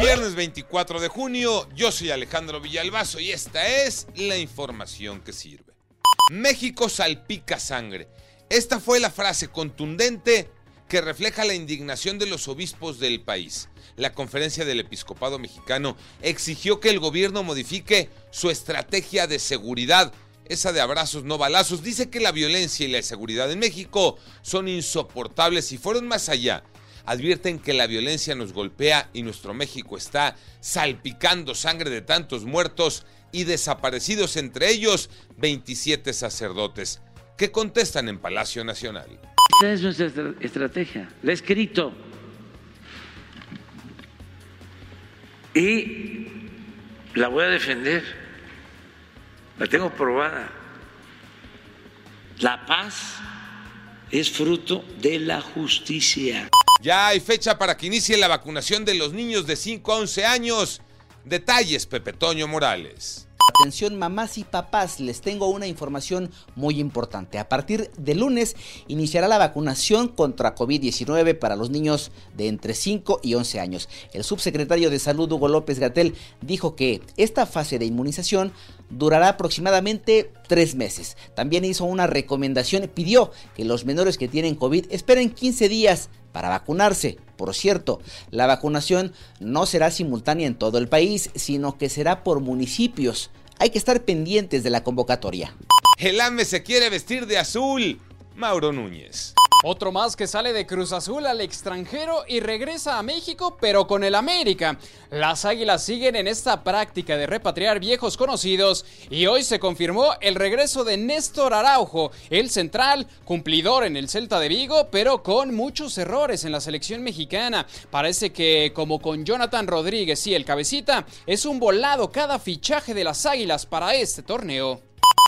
Viernes 24 de junio, yo soy Alejandro Villalbazo y esta es la información que sirve. México salpica sangre. Esta fue la frase contundente que refleja la indignación de los obispos del país. La conferencia del episcopado mexicano exigió que el gobierno modifique su estrategia de seguridad, esa de abrazos no balazos. Dice que la violencia y la inseguridad en México son insoportables y fueron más allá advierten que la violencia nos golpea y nuestro México está salpicando sangre de tantos muertos y desaparecidos, entre ellos 27 sacerdotes. ¿Qué contestan en Palacio Nacional? Esa es nuestra estrategia, la he escrito. Y la voy a defender, la tengo probada. La paz es fruto de la justicia. Ya hay fecha para que inicie la vacunación de los niños de 5 a 11 años. Detalles, Pepe Toño Morales. Atención mamás y papás, les tengo una información muy importante. A partir de lunes iniciará la vacunación contra COVID-19 para los niños de entre 5 y 11 años. El subsecretario de Salud Hugo López Gatel dijo que esta fase de inmunización durará aproximadamente tres meses. También hizo una recomendación, pidió que los menores que tienen COVID esperen 15 días para vacunarse. Por cierto, la vacunación no será simultánea en todo el país, sino que será por municipios. Hay que estar pendientes de la convocatoria. El AME se quiere vestir de azul. Mauro Núñez. Otro más que sale de Cruz Azul al extranjero y regresa a México, pero con el América. Las Águilas siguen en esta práctica de repatriar viejos conocidos y hoy se confirmó el regreso de Néstor Araujo, el central, cumplidor en el Celta de Vigo, pero con muchos errores en la selección mexicana. Parece que como con Jonathan Rodríguez y el cabecita, es un volado cada fichaje de las Águilas para este torneo.